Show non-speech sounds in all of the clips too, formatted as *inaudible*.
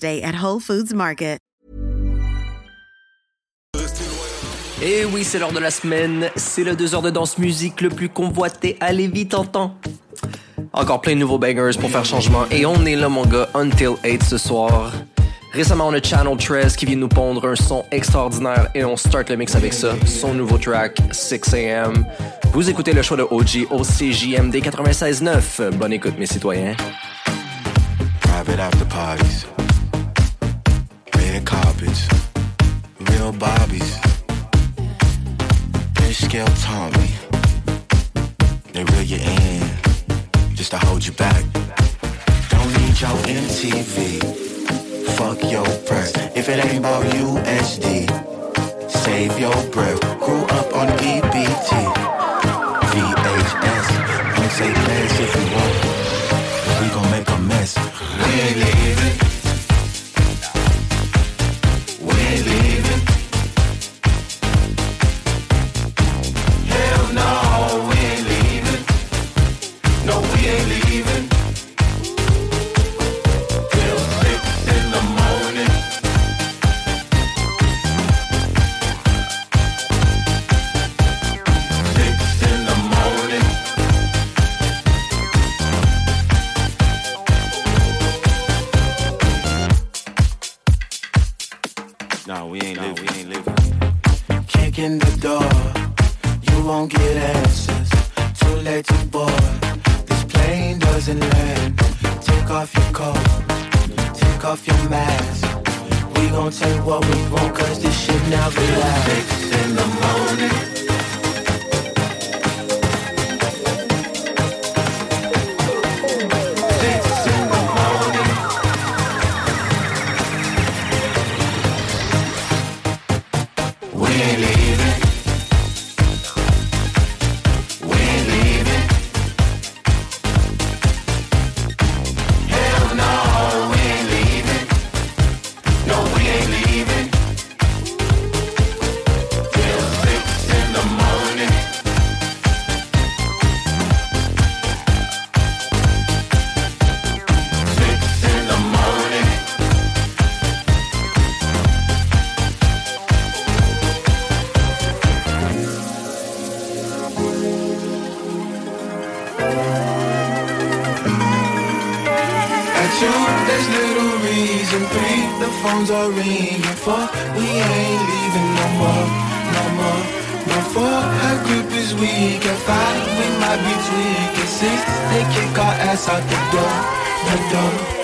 Day at Whole Foods Market. Et oui, c'est l'heure de la semaine. C'est le 2 heures de danse musique le plus convoité. Allez vite en temps. Encore plein de nouveaux bangers pour faire changement. Et on est là, mon gars, Until 8 ce soir. Récemment, on a Channel 13 qui vient nous pondre un son extraordinaire et on start le mix avec ça. Son nouveau track, 6am. Vous écoutez le show de OG au CJMD 96.9. Bonne écoute, mes citoyens. Private after parties. Red carpets. Real bobbies. Fish scale Tommy. They reel you in. Just to hold you back. Don't need your MTV. Fuck your press. If it ain't about USD. Save your breath. Grew up on EBT. VHS. Don't say plans if you want. We gon' make a mess. We ain't leaving. Kick in the door, you won't get answers. Too late to board. This plane doesn't land. Take off your coat, take off your mask. We gon' take what we want, cause this shit never lasts. Six in the morning. The phones are ringing. Four, we ain't leaving no more, no more. No four, her grip is weak. At five, we might be tweaking. Six, they kick our ass out the door, the door.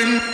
open.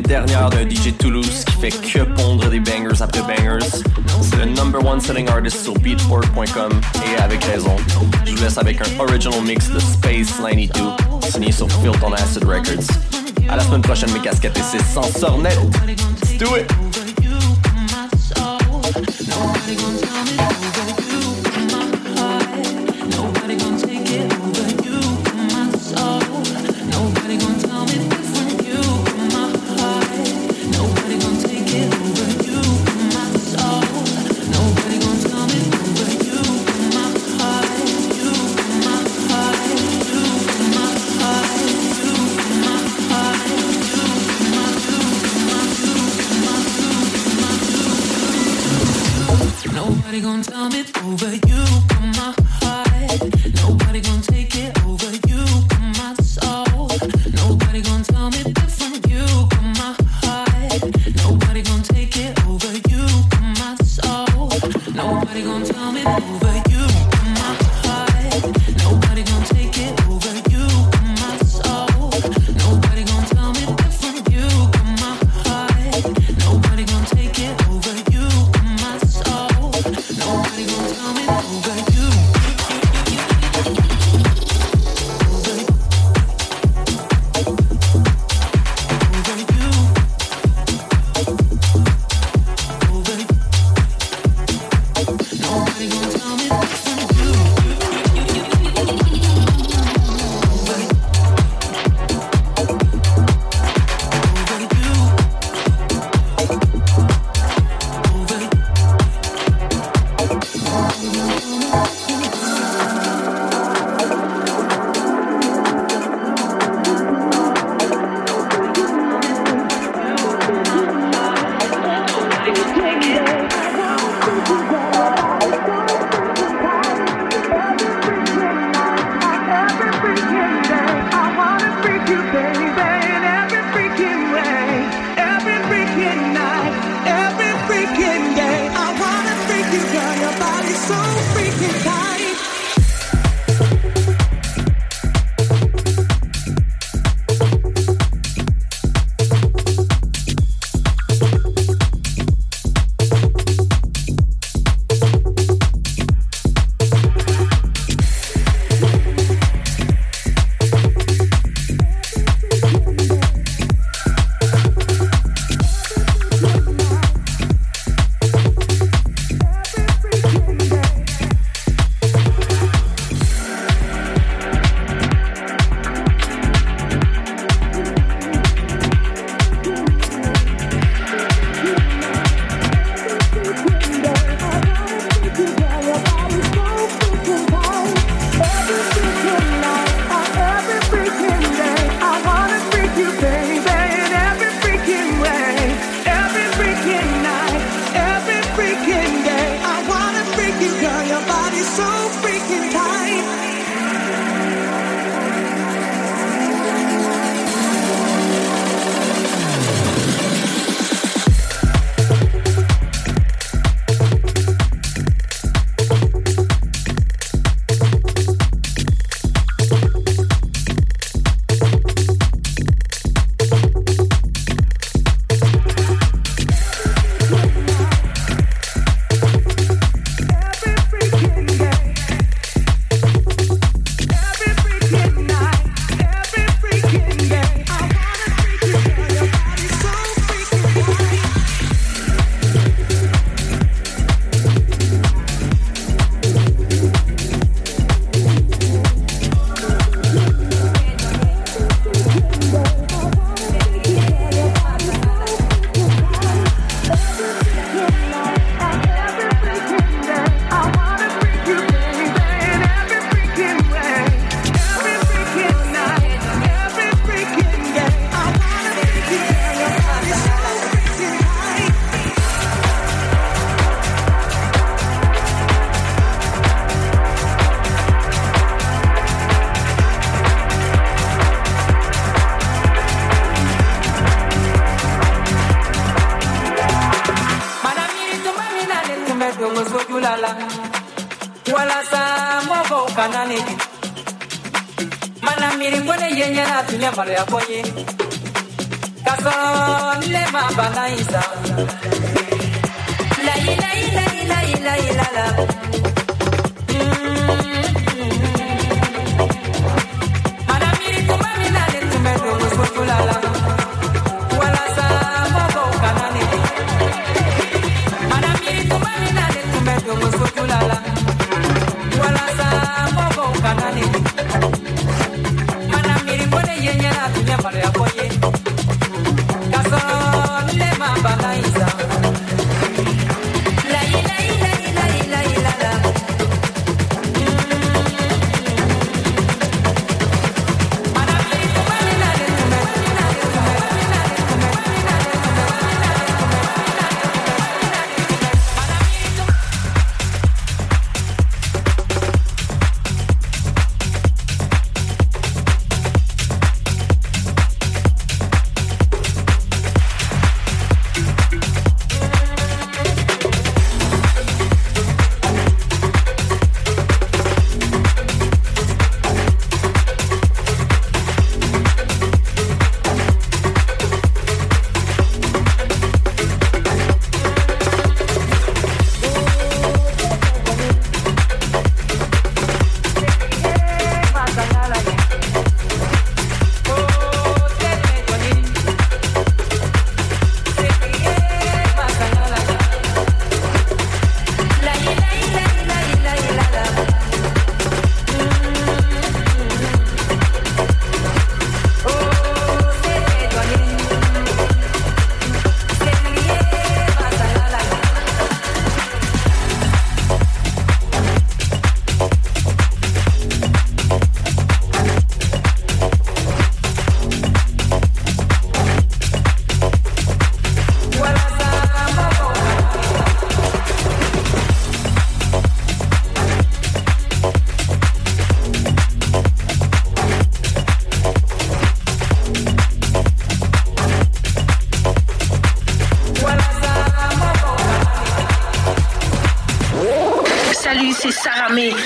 Des dernières d'un DJ Toulouse qui fait que pondre des bangers après bangers. C'est le number one selling artist sur beatport.com et avec raison. Je vous laisse avec un original mix de Space 92 signé sur Filth on Acid Records. À la semaine prochaine, mes casquettes et c'est sans net. Let's do it! over you.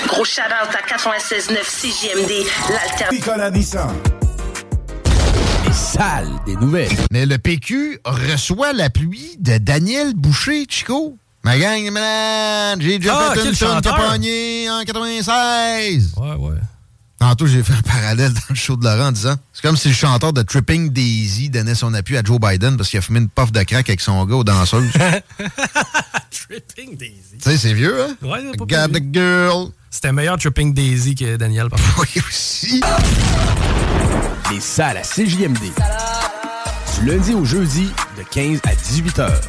Gros shout-out à 96.9 CJMD, l'alter... Nicolas Nissan. Les salles des nouvelles. Mais le PQ reçoit l'appui de Daniel Boucher, Chico. Ma gang, man, j'ai déjà Ah, fait une tonne en 96. Ouais, ouais. Tantôt, j'ai fait un parallèle dans le show de Laurent en disant c'est comme si le chanteur de Tripping Daisy donnait son appui à Joe Biden parce qu'il a fumé une puff de crack avec son gars aux danseuses. *laughs* Tripping Daisy. tu sais, c'est vieux, hein? Ouais, c'est pas Got the girl. C'était meilleur Tripping Daisy que Daniel, par contre. *laughs* Oui, aussi. Les salles à CJMD. Du lundi au jeudi, de 15 à 18 heures.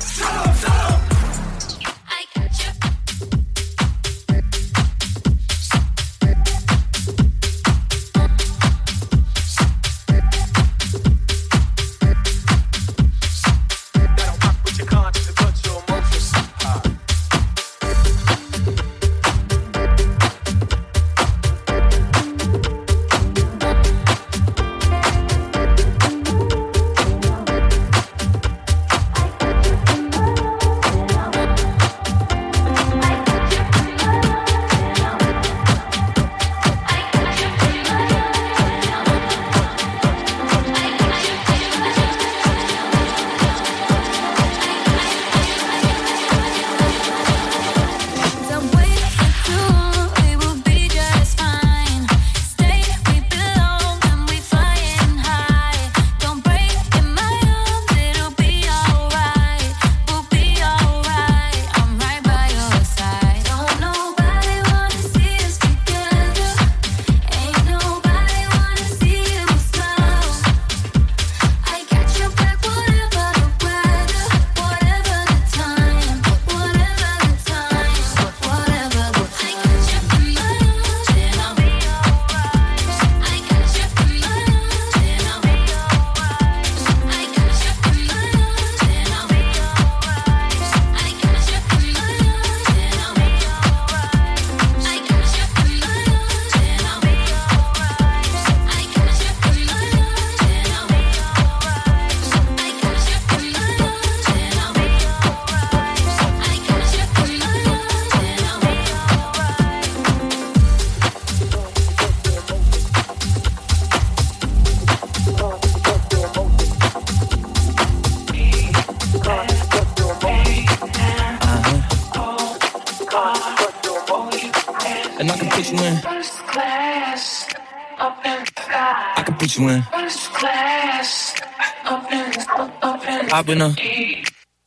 Up in,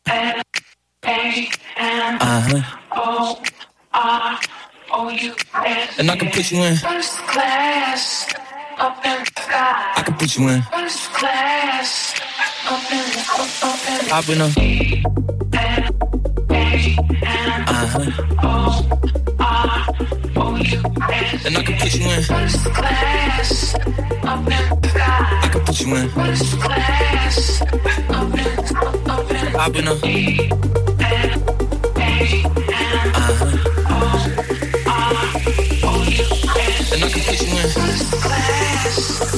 Hop in a. A, N, Uh huh. O, R, O, U, S. And I can put you in. First class, up in the sky. I can put you in. First class, up in, the up, up in, Hop in a. Hop in a. And I can put you in.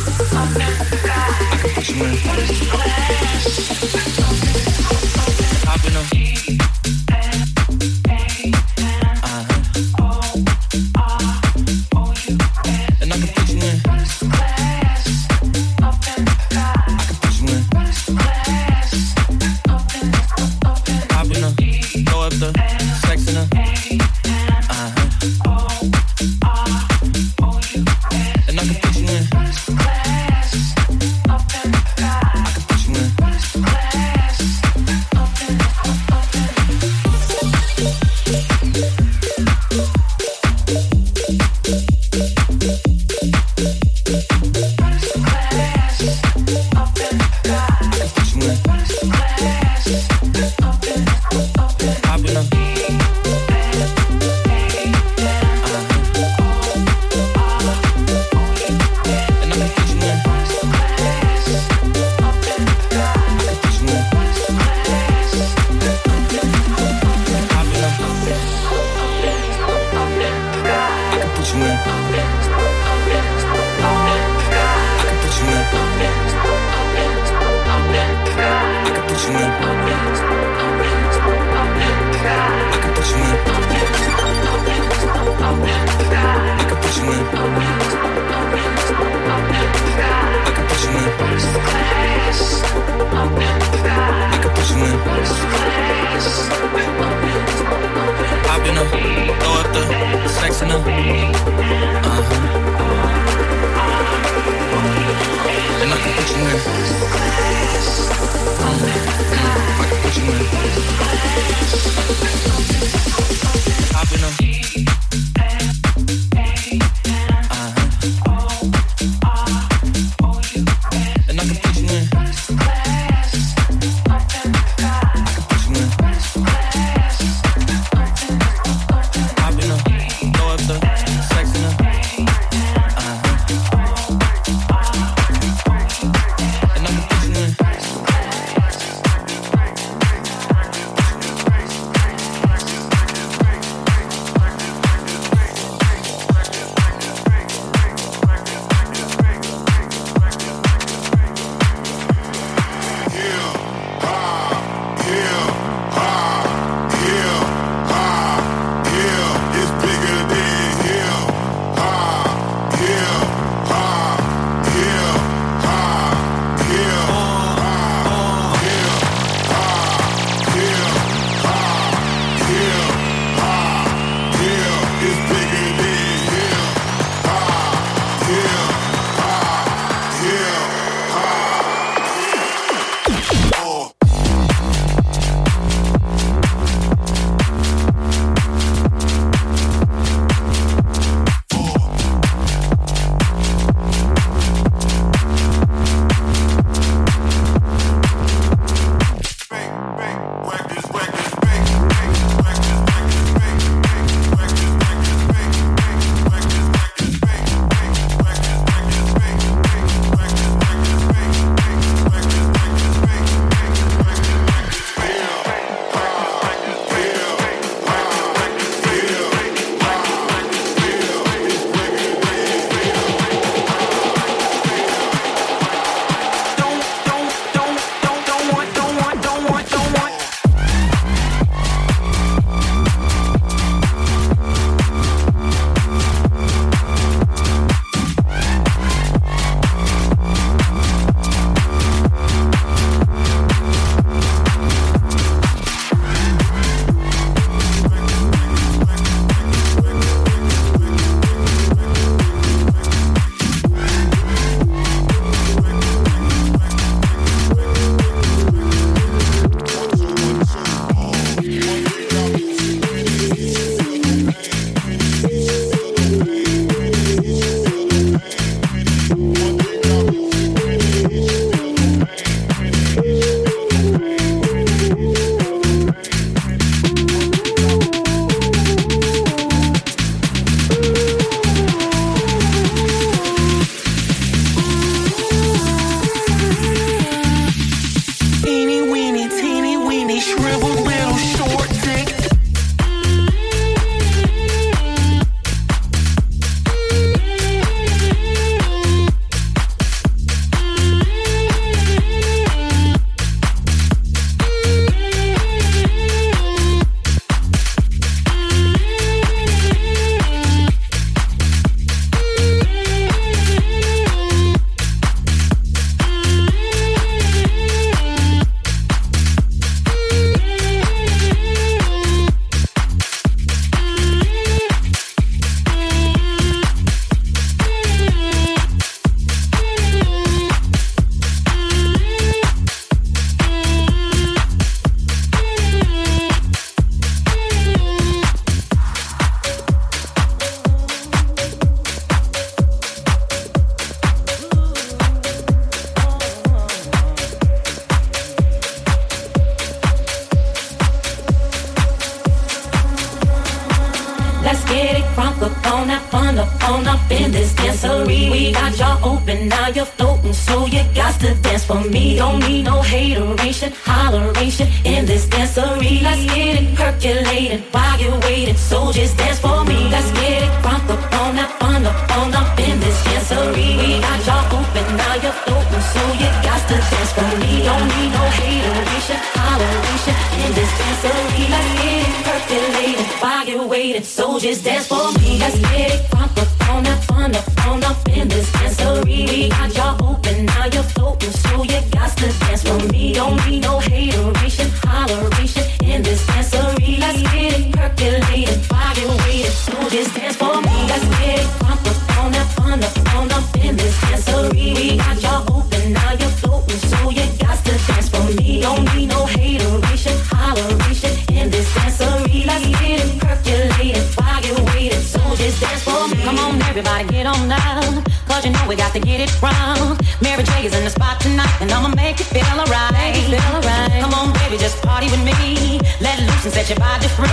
We got to get it wrong. Mary J is in the spot tonight, and I'ma make you feel alright. Alright. Come on, baby, just party with me. Let loose and set your body free.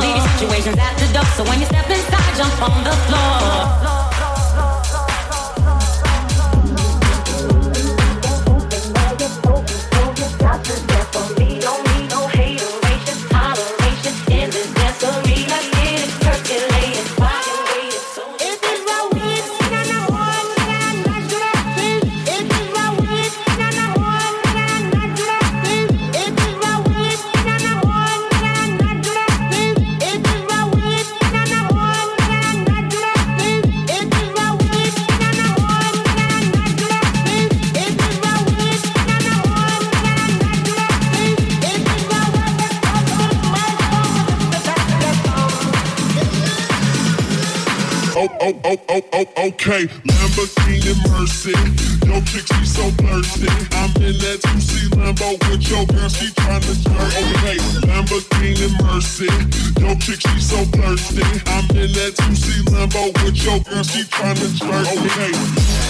Leave your situations at the door, so when you step inside, jump on the floor. Okay. Lamborghini Mercy. Yo, chick, she so thirsty. I'm in that 2C Lambo with your girl, she tryna jerk. Okay, Lamborghini Mercy. Yo, chick, she so thirsty. I'm in that 2C Lambo with your girl, she tryna jerk. Okay.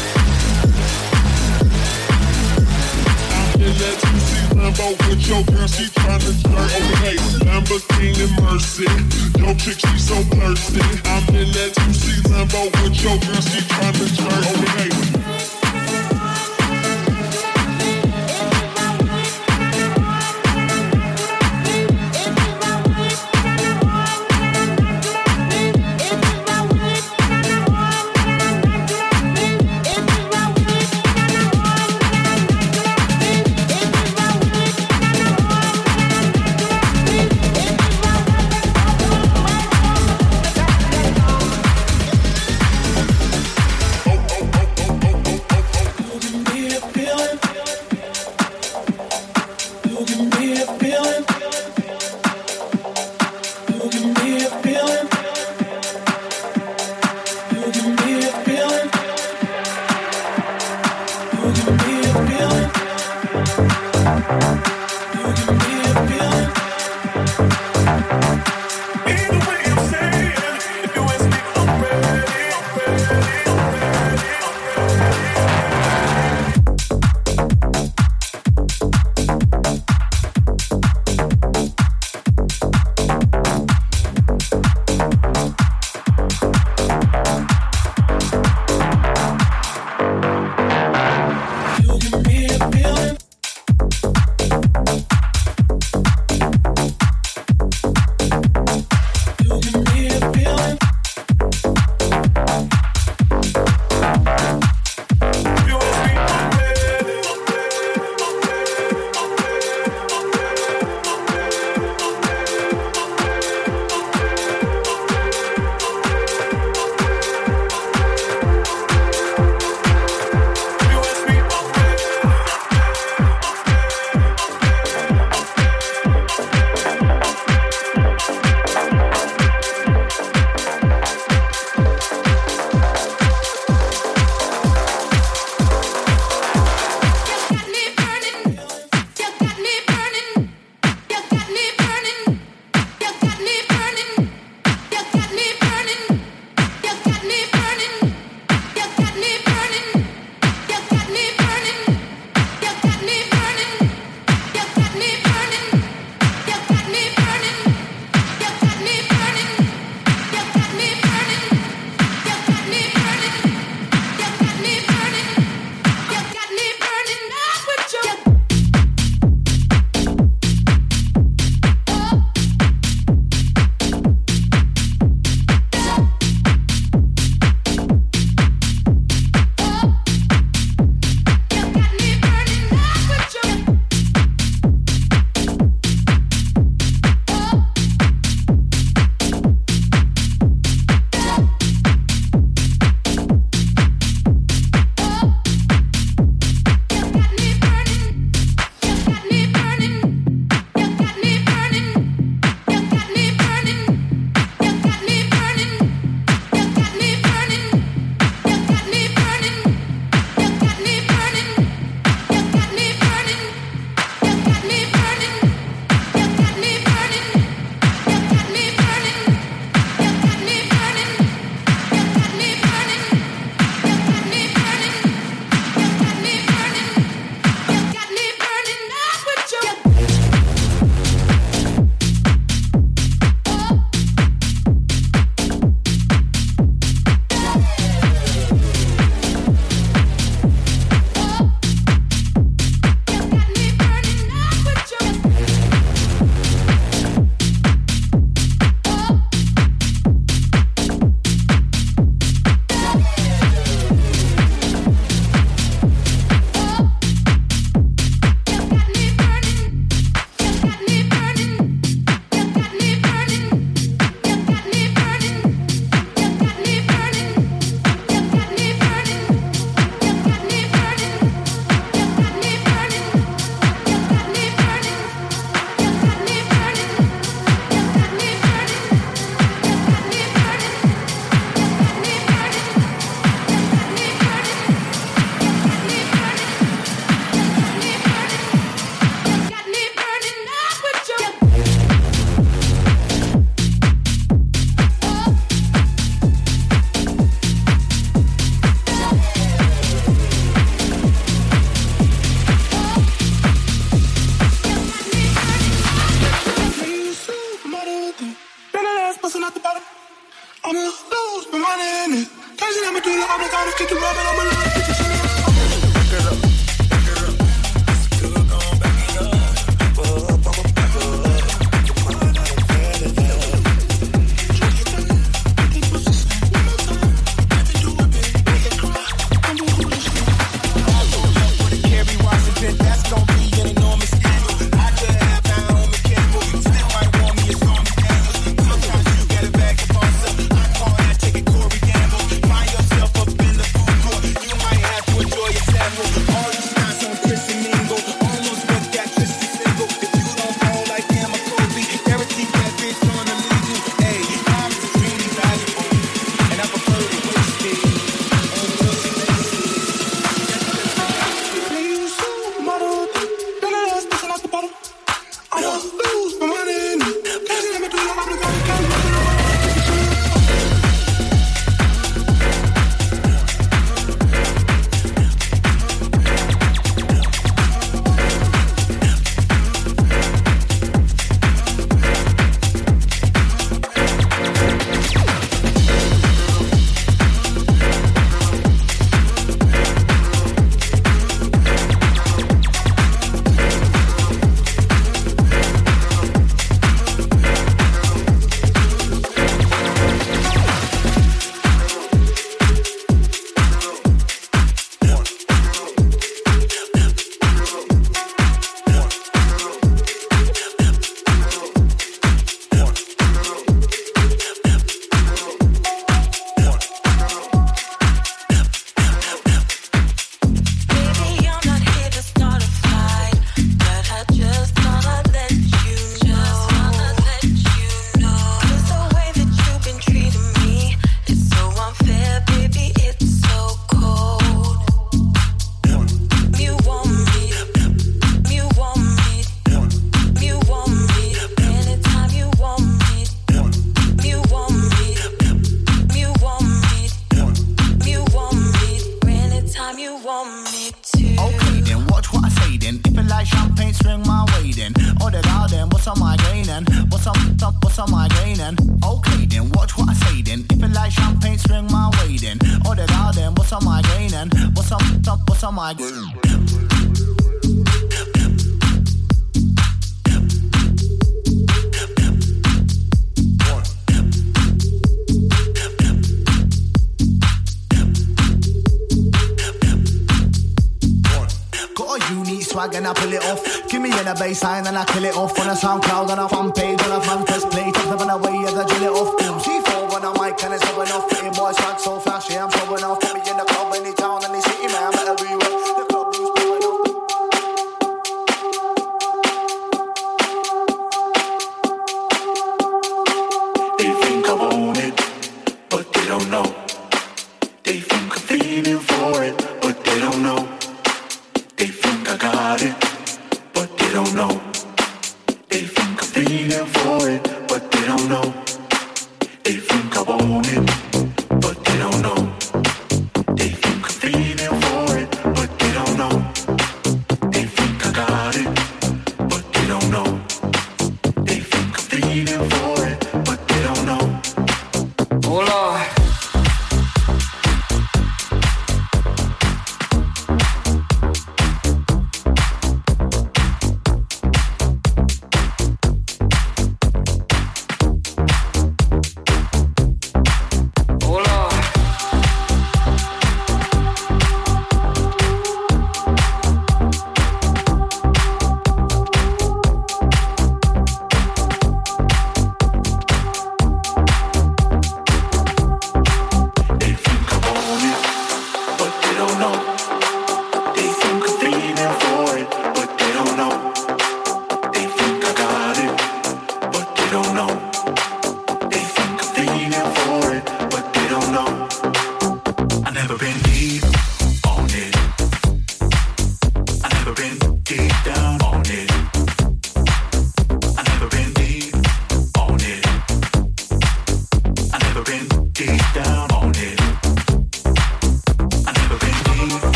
In that 2C Lambo with your girl, she tryna jerk. Okay, Lamborghini Mercy. Yo, chick, she so thirsty. I'm in that 2C Lambo with your girl, she tryna jerk. Okay.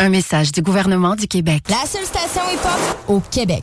Un message du gouvernement du Québec. La seule station hip-hop au Québec.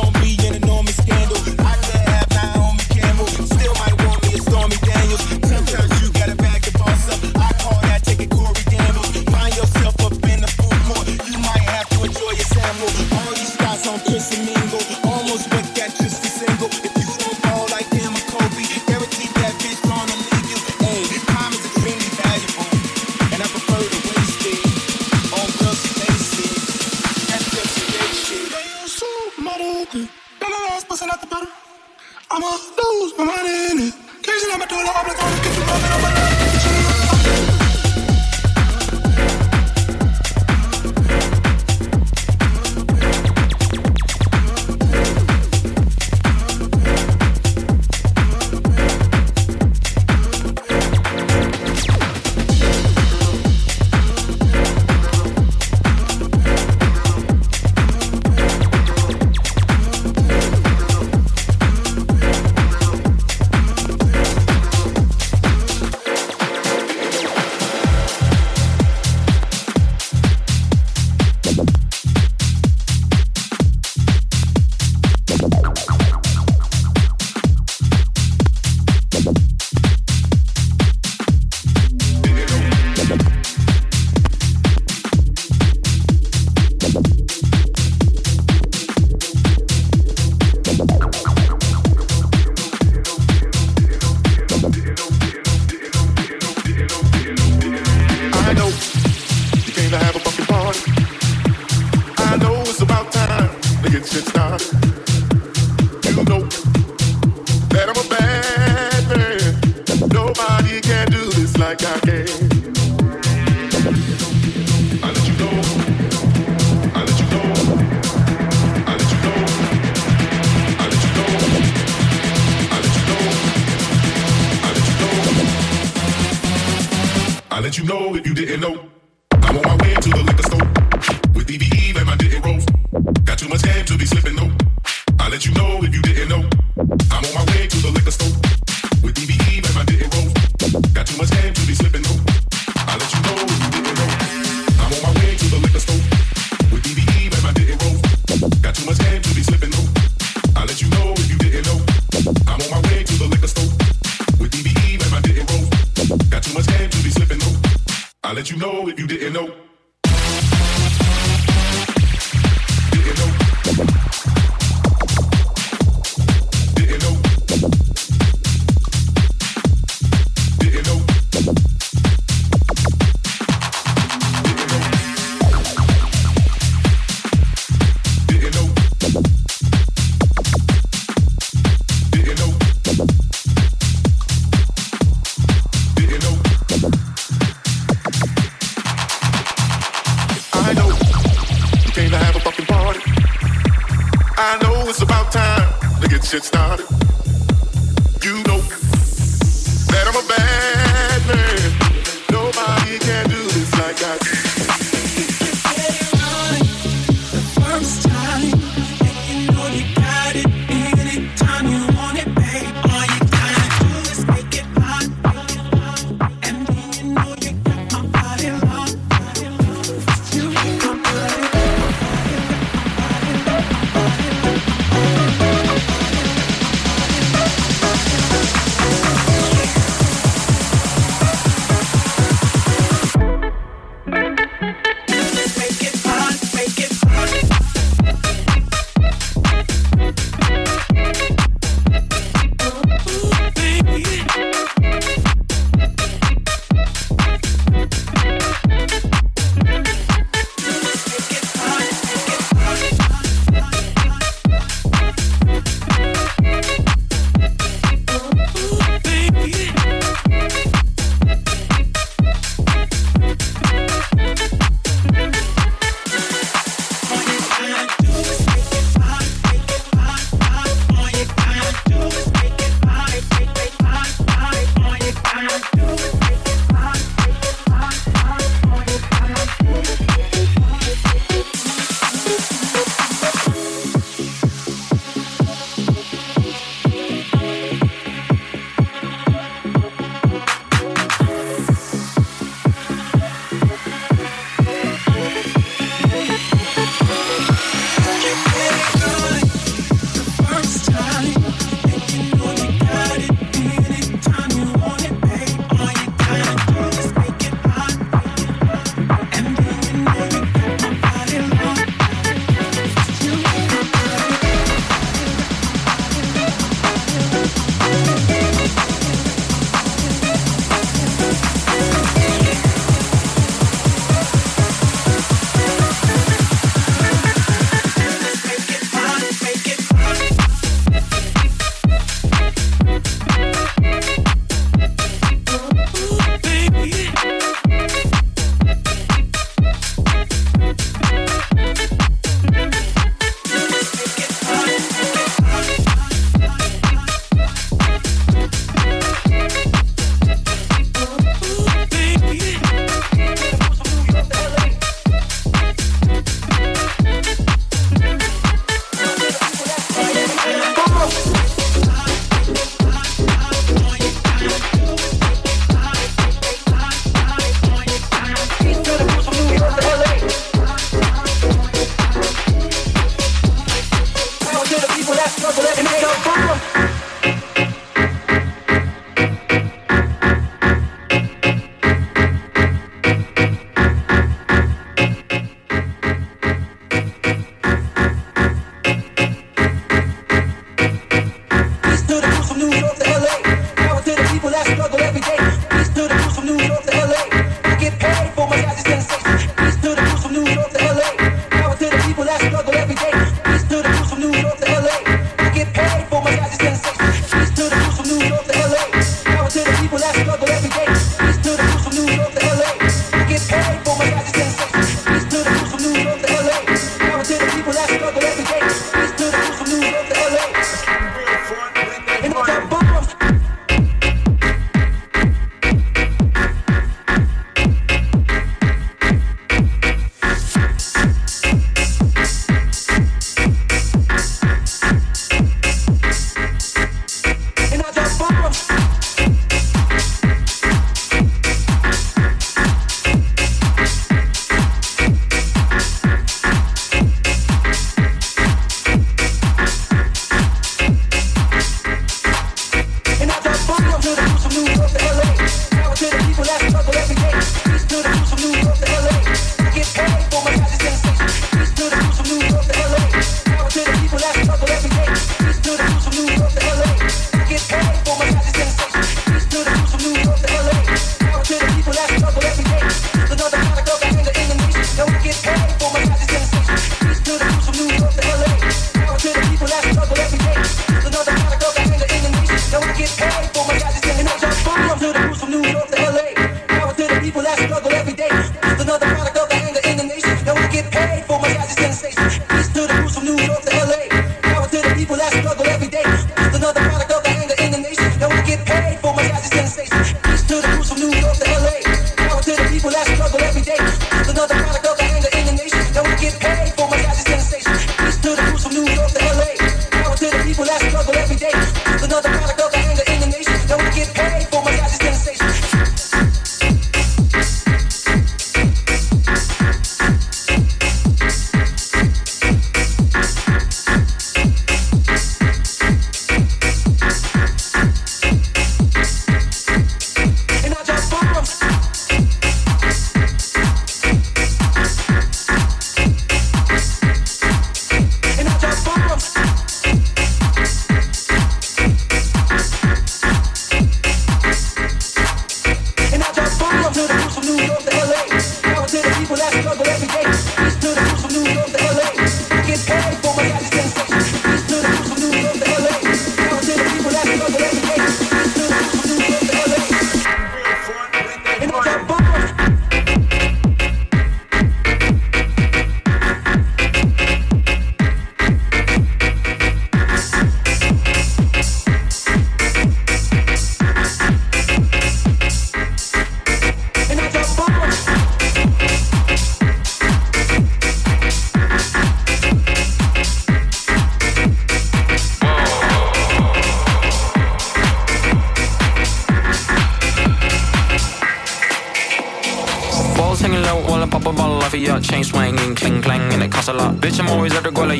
gon' be I'ma lose my money in it. Can't I'm gonna get you rubbing on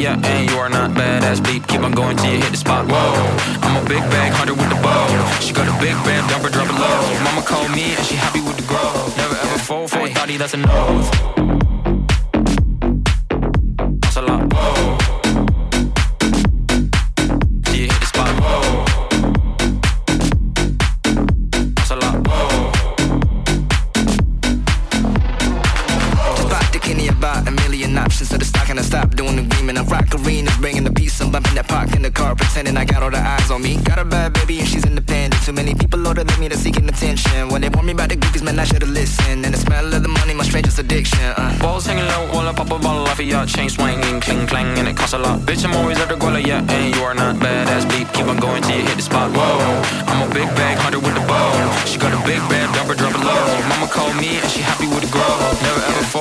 yeah, and you are not badass beep. Keep on going till you hit the spot. Whoa, I'm a big bag hunter with the bow. She got a big bag dumper, drop it low. Mama called me and she happy with the grow. Never ever fold for a daddy that's a no. addiction. Uh. Balls hanging low, while I pop a bottle off of your chain swinging, cling clang, and it costs a lot. Bitch, I'm always at the goal, yeah, and you are not badass bleep. Keep on going till you hit the spot. Whoa, I'm a big bag hunter with the bow. She got a big bag, dumper, drop it low. Mama called me and she happy with the grow. Never ever fall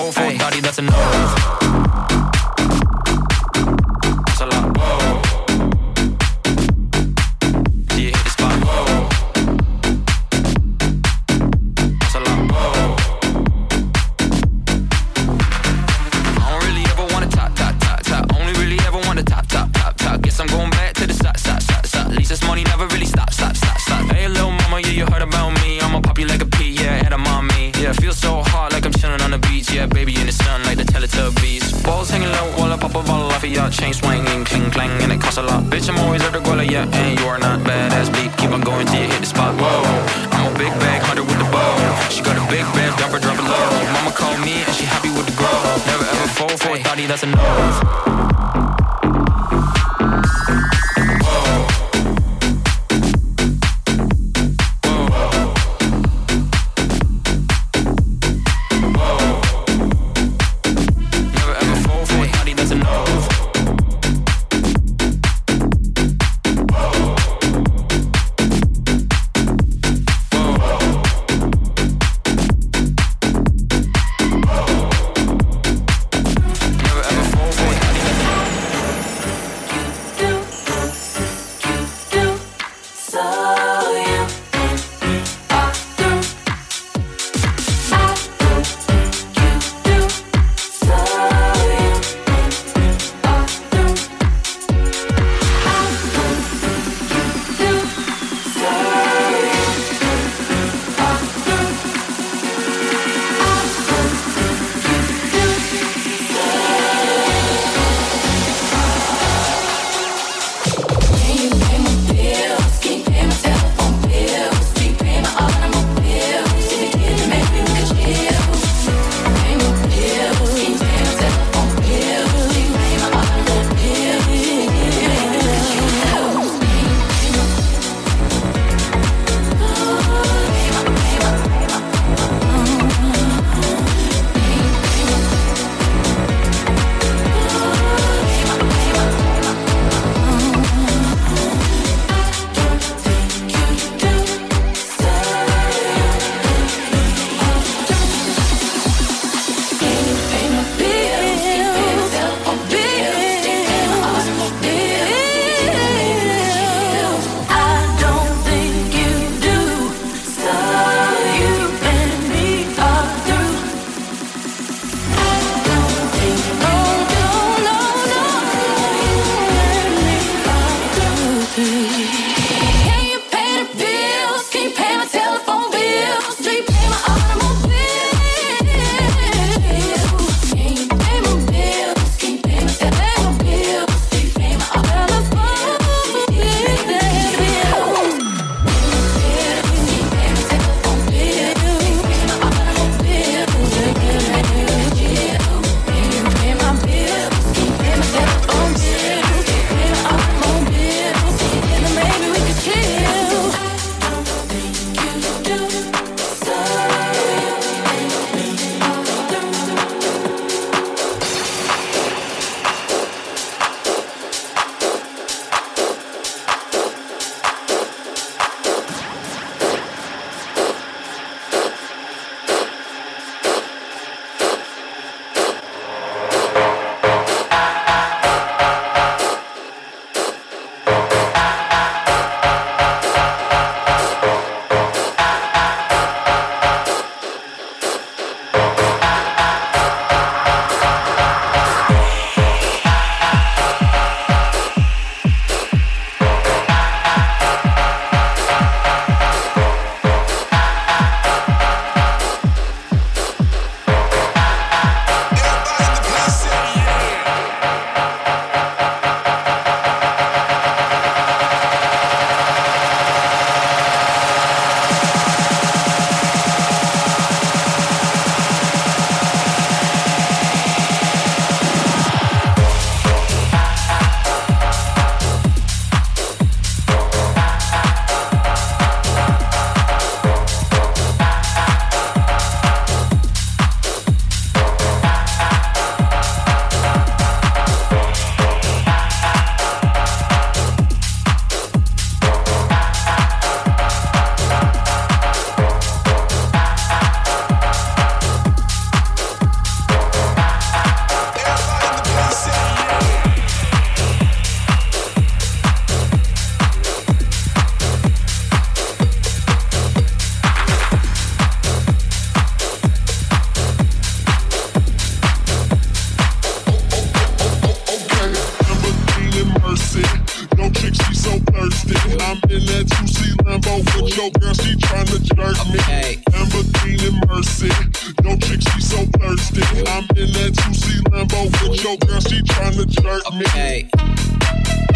it. I'm in that 2C Lambo with your girl, she tryna jerk okay. me.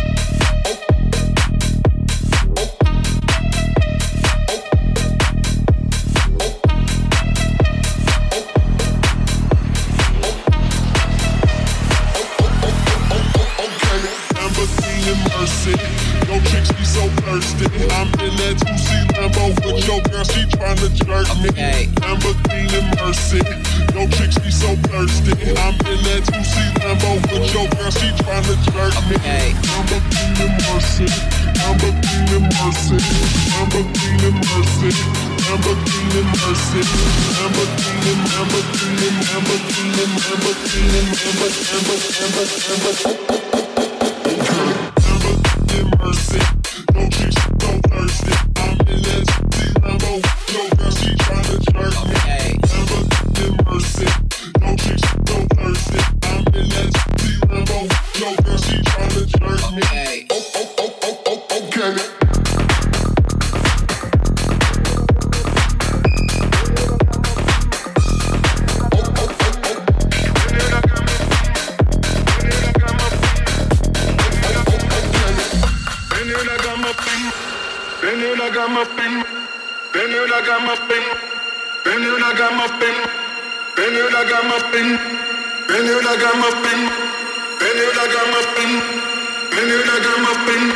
Now she tryna jerk okay. me. I'm a queen in mercy. No chicks be so thirsty. I'm in that 2C Lambo with your girl. She tryna jerk me. Okay. I'm a queen in mercy. I'm a queen in mercy. I'm a queen in mercy. I'm a queen in mercy. I'm a queen in I'm a queen in I'm a queen in I'm a queen in I'm a queen in I'm la gama pin, venue la gama pin, venue la gama pin, venue la gama pin.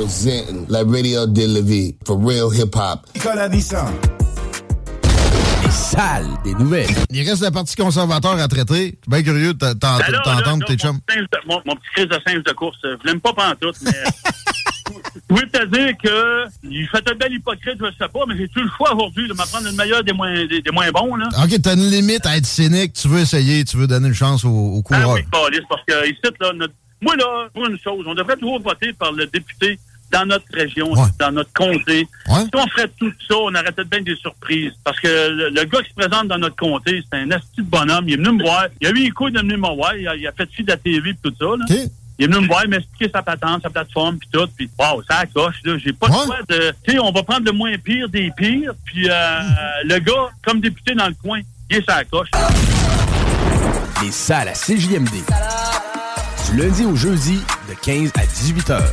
Representing La Radio de la Vie for real hip hop. Les salles des nouvelles. Il reste la partie conservateur à traiter. Je suis bien curieux de Ben t'entendre, tes chums. Mon, petit crise de singe de course, euh, je l'aime pas pantoute, mais... *laughs* Je veux te dire que il fait un bel hypocrite, je sais pas, mais j'ai tout le choix aujourd'hui de m'apprendre le meilleur des moins, des, des moins bons, là. OK, t'as une limite à être cynique. Tu veux essayer, tu veux donner une chance au, au Ah coureur. oui, Carlis, parce que ici, là, notre- moi, là, pour une chose, on devrait toujours voter par le député dans notre région, dans notre comté. Si on ferait tout ça, on aurait peut-être bien des surprises. Parce que le, le gars qui se présente dans notre comté, c'est un asti de bonhomme. Il est venu me voir. Il a eu les couilles de venir me voir. Il a, il a fait fi de la TV et tout ça. Là. Il est venu me voir, il m'a expliqué sa patente, sa plateforme, puis tout. Puis, wow, ça accroche, là. J'ai pas le choix de... Tu sais, on va prendre le moins pire des pires. Puis, euh, le gars, comme député dans le coin, il est sa coche. Les salles à CJMD. Du lundi au jeudi, de 15 à 18 heures.